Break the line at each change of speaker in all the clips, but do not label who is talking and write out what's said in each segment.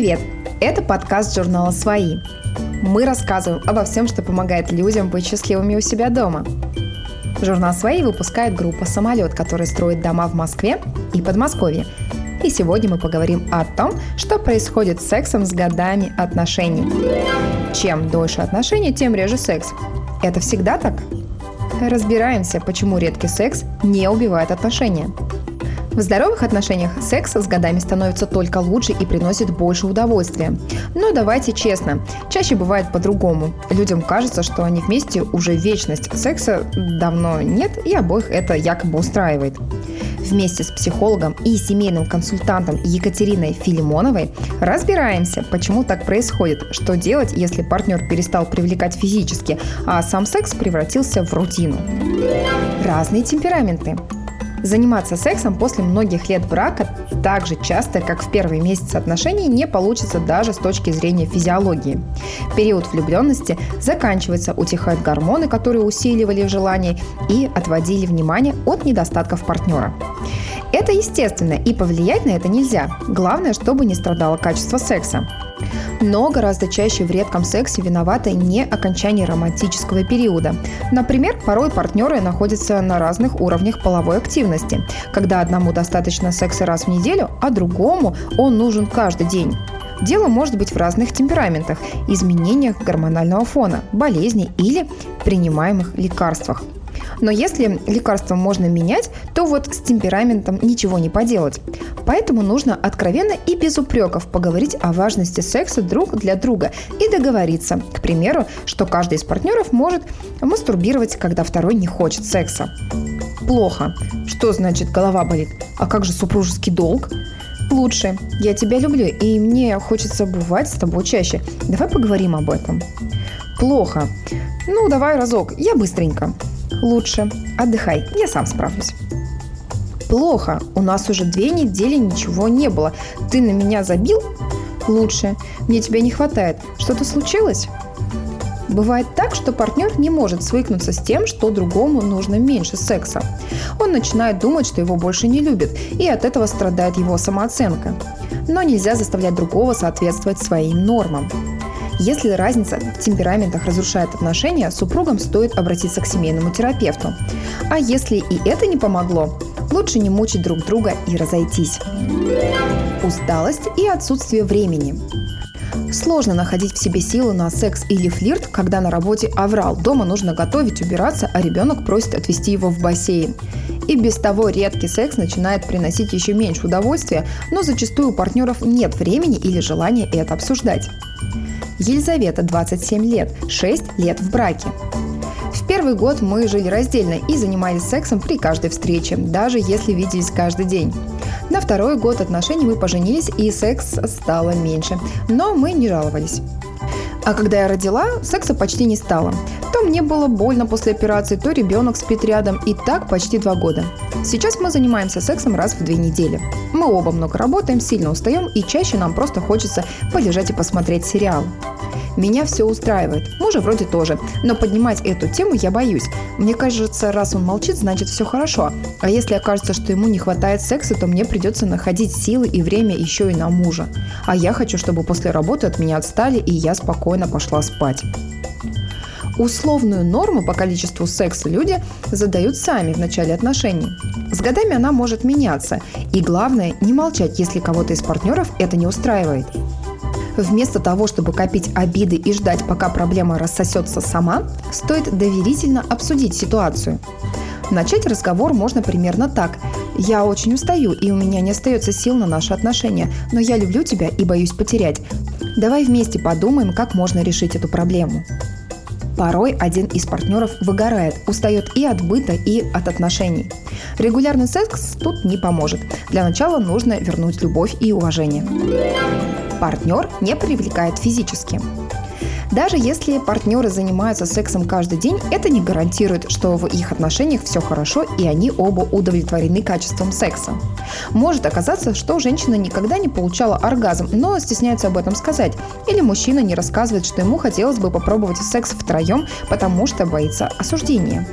Привет! Это подкаст журнала «Свои». Мы рассказываем обо всем, что помогает людям быть счастливыми у себя дома. Журнал «Свои» выпускает группа «Самолет», которая строит дома в Москве и Подмосковье. И сегодня мы поговорим о том, что происходит с сексом с годами отношений. Чем дольше отношения, тем реже секс. Это всегда так? Разбираемся, почему редкий секс не убивает отношения. В здоровых отношениях секс с годами становится только лучше и приносит больше удовольствия. Но давайте честно, чаще бывает по-другому. Людям кажется, что они вместе уже вечность. Секса давно нет, и обоих это якобы устраивает. Вместе с психологом и семейным консультантом Екатериной Филимоновой разбираемся, почему так происходит, что делать, если партнер перестал привлекать физически, а сам секс превратился в рутину. Разные темпераменты. Заниматься сексом после многих лет брака так же часто, как в первые месяцы отношений, не получится даже с точки зрения физиологии. Период влюбленности заканчивается, утихают гормоны, которые усиливали желание и отводили внимание от недостатков партнера. Это естественно, и повлиять на это нельзя. Главное, чтобы не страдало качество секса. Но гораздо чаще в редком сексе виновато не окончание романтического периода. Например, порой партнеры находятся на разных уровнях половой активности, когда одному достаточно секса раз в неделю, а другому он нужен каждый день. Дело может быть в разных темпераментах, изменениях гормонального фона, болезней или принимаемых лекарствах. Но если лекарство можно менять, то вот с темпераментом ничего не поделать. Поэтому нужно откровенно и без упреков поговорить о важности секса друг для друга и договориться, к примеру, что каждый из партнеров может мастурбировать, когда второй не хочет секса. Плохо. Что значит голова болит? А как же супружеский долг? Лучше. Я тебя люблю, и мне хочется бывать с тобой чаще. Давай поговорим об этом. Плохо. Ну, давай разок. Я быстренько. Лучше. Отдыхай, я сам справлюсь. Плохо. У нас уже две недели ничего не было. Ты на меня забил? Лучше. Мне тебя не хватает. Что-то случилось? Бывает так, что партнер не может свыкнуться с тем, что другому нужно меньше секса. Он начинает думать, что его больше не любят, и от этого страдает его самооценка. Но нельзя заставлять другого соответствовать своим нормам. Если разница в темпераментах разрушает отношения, супругам стоит обратиться к семейному терапевту. А если и это не помогло, лучше не мучить друг друга и разойтись. Усталость и отсутствие времени. Сложно находить в себе силы на секс или флирт, когда на работе аврал, дома нужно готовить, убираться, а ребенок просит отвезти его в бассейн. И без того редкий секс начинает приносить еще меньше удовольствия, но зачастую у партнеров нет времени или желания это обсуждать. Елизавета, 27 лет, 6 лет в браке. В первый год мы жили раздельно и занимались сексом при каждой встрече, даже если виделись каждый день. На второй год отношений мы поженились и секс стало меньше, но мы не жаловались. А когда я родила, секса почти не стало. То мне было больно после операции, то ребенок спит рядом, и так почти два года. Сейчас мы занимаемся сексом раз в две недели. Мы оба много работаем, сильно устаем, и чаще нам просто хочется полежать и посмотреть сериал. Меня все устраивает. Мужа вроде тоже. Но поднимать эту тему я боюсь. Мне кажется, раз он молчит, значит все хорошо. А если окажется, что ему не хватает секса, то мне придется находить силы и время еще и на мужа. А я хочу, чтобы после работы от меня отстали, и я спокойно пошла спать. Условную норму по количеству секса люди задают сами в начале отношений. С годами она может меняться. И главное, не молчать, если кого-то из партнеров это не устраивает. Вместо того, чтобы копить обиды и ждать, пока проблема рассосется сама, стоит доверительно обсудить ситуацию. Начать разговор можно примерно так. «Я очень устаю, и у меня не остается сил на наши отношения, но я люблю тебя и боюсь потерять. Давай вместе подумаем, как можно решить эту проблему». Порой один из партнеров выгорает, устает и от быта, и от отношений. Регулярный секс тут не поможет. Для начала нужно вернуть любовь и уважение партнер не привлекает физически. Даже если партнеры занимаются сексом каждый день, это не гарантирует, что в их отношениях все хорошо и они оба удовлетворены качеством секса. Может оказаться, что женщина никогда не получала оргазм, но стесняется об этом сказать. Или мужчина не рассказывает, что ему хотелось бы попробовать секс втроем, потому что боится осуждения.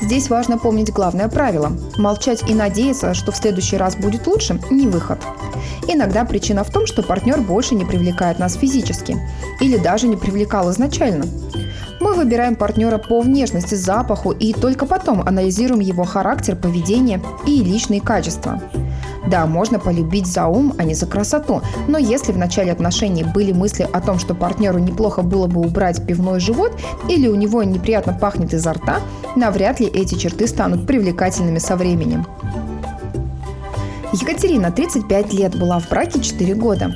Здесь важно помнить главное правило. Молчать и надеяться, что в следующий раз будет лучше – не выход. Иногда причина в том, что партнер больше не привлекает нас физически или даже не привлекал изначально. Мы выбираем партнера по внешности, запаху и только потом анализируем его характер, поведение и личные качества. Да, можно полюбить за ум, а не за красоту, но если в начале отношений были мысли о том, что партнеру неплохо было бы убрать пивной живот или у него неприятно пахнет изо рта, навряд ли эти черты станут привлекательными со временем. Екатерина, 35 лет, была в браке 4 года.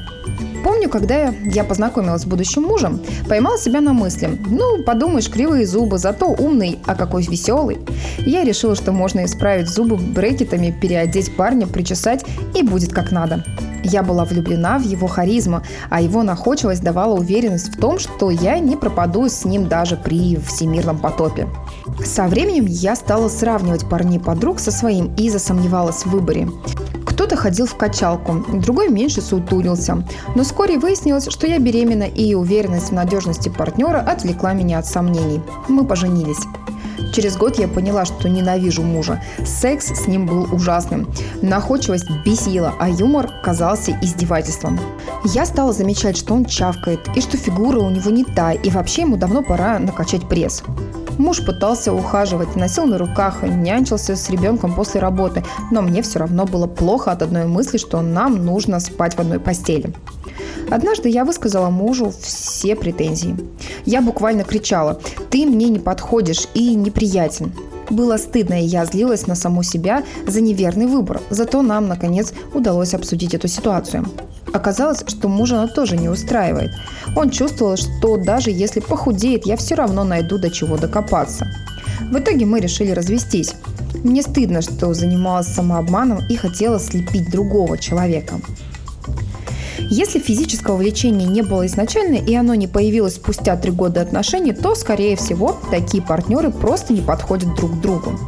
Помню, когда я познакомилась с будущим мужем, поймала себя на мысли, ну, подумаешь, кривые зубы, зато умный, а какой веселый. Я решила, что можно исправить зубы брекетами, переодеть парня, причесать, и будет как надо. Я была влюблена в его харизму, а его находчивость давала уверенность в том, что я не пропаду с ним даже при всемирном потопе. Со временем я стала сравнивать парней подруг со своим и засомневалась в выборе. Кто-то ходил в качалку, другой меньше сутулился. Но вскоре выяснилось, что я беременна, и уверенность в надежности партнера отвлекла меня от сомнений. Мы поженились. Через год я поняла, что ненавижу мужа. Секс с ним был ужасным. Находчивость бесила, а юмор казался издевательством. Я стала замечать, что он чавкает, и что фигура у него не та, и вообще ему давно пора накачать пресс. Муж пытался ухаживать, носил на руках, нянчился с ребенком после работы, но мне все равно было плохо от одной мысли, что нам нужно спать в одной постели. Однажды я высказала мужу все претензии. Я буквально кричала «ты мне не подходишь и неприятен». Было стыдно, и я злилась на саму себя за неверный выбор. Зато нам, наконец, удалось обсудить эту ситуацию. Оказалось, что мужа она тоже не устраивает. Он чувствовал, что даже если похудеет, я все равно найду до чего докопаться. В итоге мы решили развестись. Мне стыдно, что занималась самообманом и хотела слепить другого человека. Если физического влечения не было изначально и оно не появилось спустя три года отношений, то, скорее всего, такие партнеры просто не подходят друг к другу.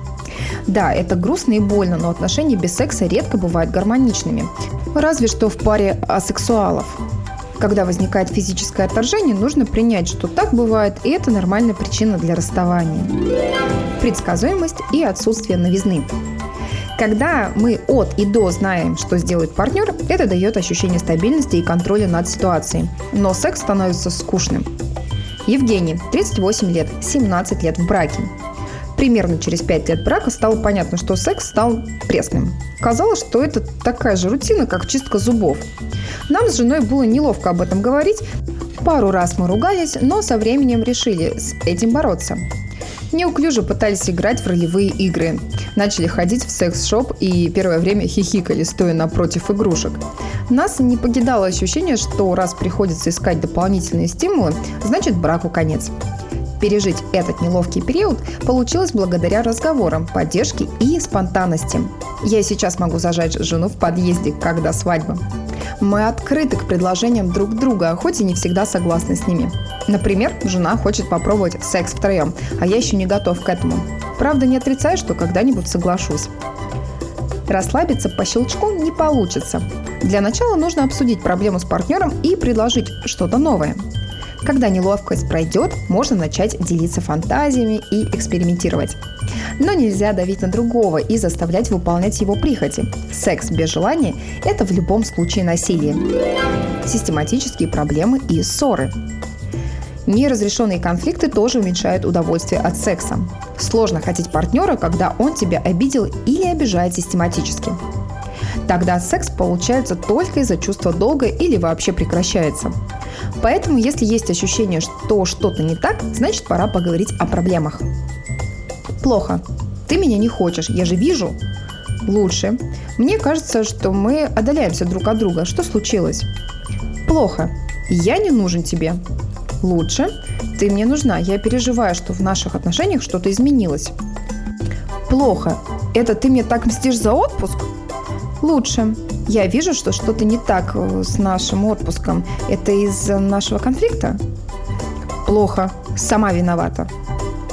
Да, это грустно и больно, но отношения без секса редко бывают гармоничными. Разве что в паре асексуалов. Когда возникает физическое отторжение, нужно принять, что так бывает, и это нормальная причина для расставания. Предсказуемость и отсутствие новизны. Когда мы от и до знаем, что сделает партнер, это дает ощущение стабильности и контроля над ситуацией. Но секс становится скучным. Евгений, 38 лет, 17 лет в браке. Примерно через 5 лет брака стало понятно, что секс стал пресным. Казалось, что это такая же рутина, как чистка зубов. Нам с женой было неловко об этом говорить. Пару раз мы ругались, но со временем решили с этим бороться. Неуклюже пытались играть в ролевые игры. Начали ходить в секс-шоп и первое время хихикали, стоя напротив игрушек. Нас не покидало ощущение, что раз приходится искать дополнительные стимулы, значит браку конец. Пережить этот неловкий период получилось благодаря разговорам, поддержке и спонтанности. Я сейчас могу зажать жену в подъезде, когда свадьба. Мы открыты к предложениям друг друга, хоть и не всегда согласны с ними. Например, жена хочет попробовать секс втроем, а я еще не готов к этому. Правда, не отрицаю, что когда-нибудь соглашусь. Расслабиться по щелчку не получится. Для начала нужно обсудить проблему с партнером и предложить что-то новое. Когда неловкость пройдет, можно начать делиться фантазиями и экспериментировать. Но нельзя давить на другого и заставлять выполнять его прихоти. Секс без желания – это в любом случае насилие. Систематические проблемы и ссоры. Неразрешенные конфликты тоже уменьшают удовольствие от секса. Сложно хотеть партнера, когда он тебя обидел или обижает систематически. Тогда секс получается только из-за чувства долга или вообще прекращается. Поэтому, если есть ощущение, что что-то не так, значит пора поговорить о проблемах. Плохо. Ты меня не хочешь, я же вижу. Лучше. Мне кажется, что мы отдаляемся друг от друга. Что случилось? Плохо. Я не нужен тебе. Лучше. Ты мне нужна. Я переживаю, что в наших отношениях что-то изменилось. Плохо. Это ты мне так мстишь за отпуск? Лучше. Я вижу, что что-то не так э, с нашим отпуском. Это из нашего конфликта? Плохо. Сама виновата.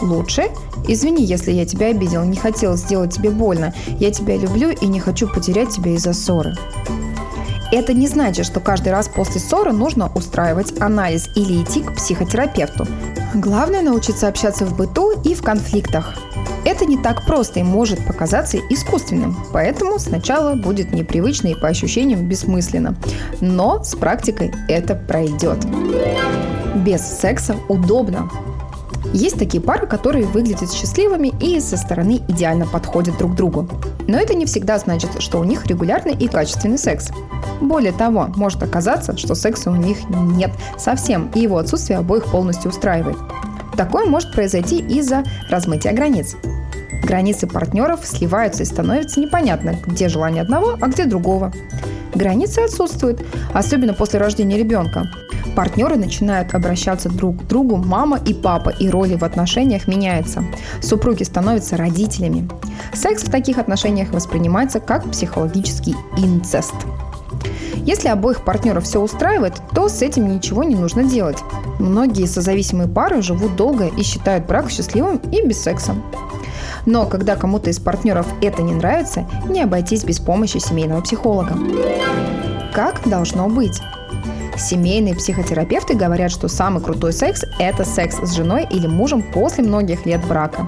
Лучше. Извини, если я тебя обидел, не хотел сделать тебе больно. Я тебя люблю и не хочу потерять тебя из-за ссоры. Это не значит, что каждый раз после ссоры нужно устраивать анализ или идти к психотерапевту. Главное научиться общаться в быту и в конфликтах. Это не так просто и может показаться искусственным, поэтому сначала будет непривычно и по ощущениям бессмысленно. Но с практикой это пройдет. Без секса удобно. Есть такие пары, которые выглядят счастливыми и со стороны идеально подходят друг другу. Но это не всегда значит, что у них регулярный и качественный секс. Более того, может оказаться, что секса у них нет совсем, и его отсутствие обоих полностью устраивает. Такое может произойти из-за размытия границ. Границы партнеров сливаются и становится непонятно, где желание одного, а где другого. Границы отсутствуют, особенно после рождения ребенка. Партнеры начинают обращаться друг к другу мама и папа, и роли в отношениях меняются. Супруги становятся родителями. Секс в таких отношениях воспринимается как психологический инцест. Если обоих партнеров все устраивает, то с этим ничего не нужно делать. Многие созависимые пары живут долго и считают брак счастливым и без секса. Но когда кому-то из партнеров это не нравится, не обойтись без помощи семейного психолога. Как должно быть? Семейные психотерапевты говорят, что самый крутой секс – это секс с женой или мужем после многих лет брака.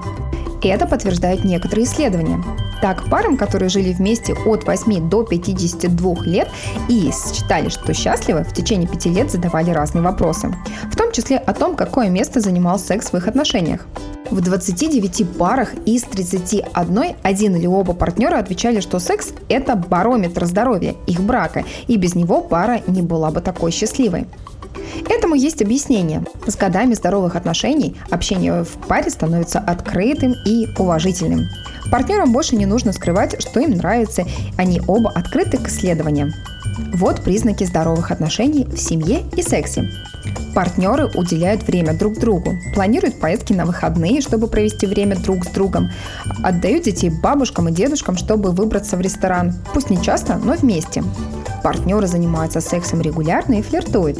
Это подтверждают некоторые исследования. Так, парам, которые жили вместе от 8 до 52 лет и считали, что счастливы, в течение 5 лет задавали разные вопросы. В том числе о том, какое место занимал секс в их отношениях. В 29 парах из 31 один или оба партнера отвечали, что секс – это барометр здоровья их брака, и без него пара не была бы такой счастливой. Этому есть объяснение. С годами здоровых отношений общение в паре становится открытым и уважительным. Партнерам больше не нужно скрывать, что им нравится, они оба открыты к исследованиям. Вот признаки здоровых отношений в семье и сексе. Партнеры уделяют время друг другу, планируют поездки на выходные, чтобы провести время друг с другом, отдают детей бабушкам и дедушкам, чтобы выбраться в ресторан, пусть не часто, но вместе. Партнеры занимаются сексом регулярно и флиртуют.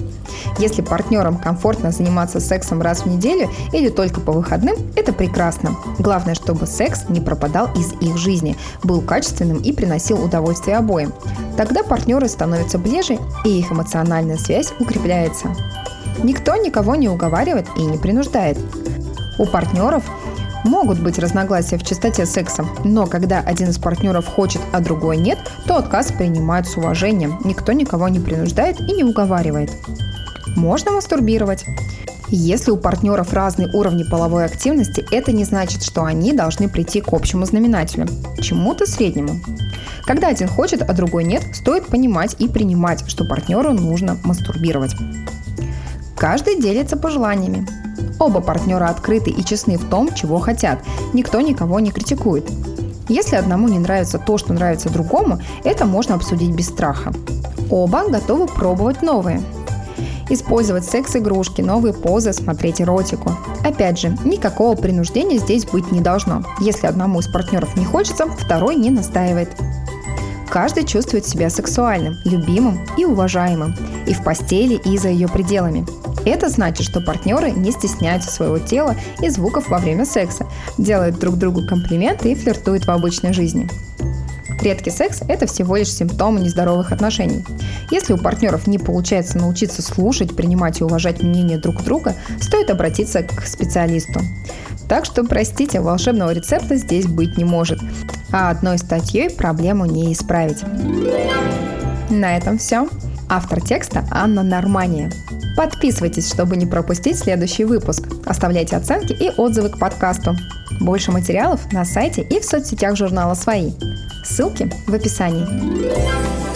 Если партнерам комфортно заниматься сексом раз в неделю или только по выходным, это прекрасно. Главное, чтобы секс не пропадал из их жизни, был качественным и приносил удовольствие обоим. Тогда партнеры становятся ближе, и их эмоциональная связь укрепляется. Никто никого не уговаривает и не принуждает. У партнеров Могут быть разногласия в частоте секса, но когда один из партнеров хочет, а другой нет, то отказ принимают с уважением. Никто никого не принуждает и не уговаривает. Можно мастурбировать. Если у партнеров разные уровни половой активности, это не значит, что они должны прийти к общему знаменателю, чему-то среднему. Когда один хочет, а другой нет, стоит понимать и принимать, что партнеру нужно мастурбировать. Каждый делится пожеланиями. Оба партнера открыты и честны в том, чего хотят. Никто никого не критикует. Если одному не нравится то, что нравится другому, это можно обсудить без страха. Оба готовы пробовать новые. Использовать секс-игрушки, новые позы, смотреть эротику. Опять же, никакого принуждения здесь быть не должно. Если одному из партнеров не хочется, второй не настаивает. Каждый чувствует себя сексуальным, любимым и уважаемым. И в постели, и за ее пределами. Это значит, что партнеры не стесняются своего тела и звуков во время секса, делают друг другу комплименты и флиртуют в обычной жизни. Редкий секс – это всего лишь симптомы нездоровых отношений. Если у партнеров не получается научиться слушать, принимать и уважать мнение друг друга, стоит обратиться к специалисту. Так что, простите, волшебного рецепта здесь быть не может, а одной статьей проблему не исправить. На этом все. Автор текста Анна Нормания. Подписывайтесь, чтобы не пропустить следующий выпуск. Оставляйте оценки и отзывы к подкасту. Больше материалов на сайте и в соцсетях журнала «Свои». Ссылки в описании.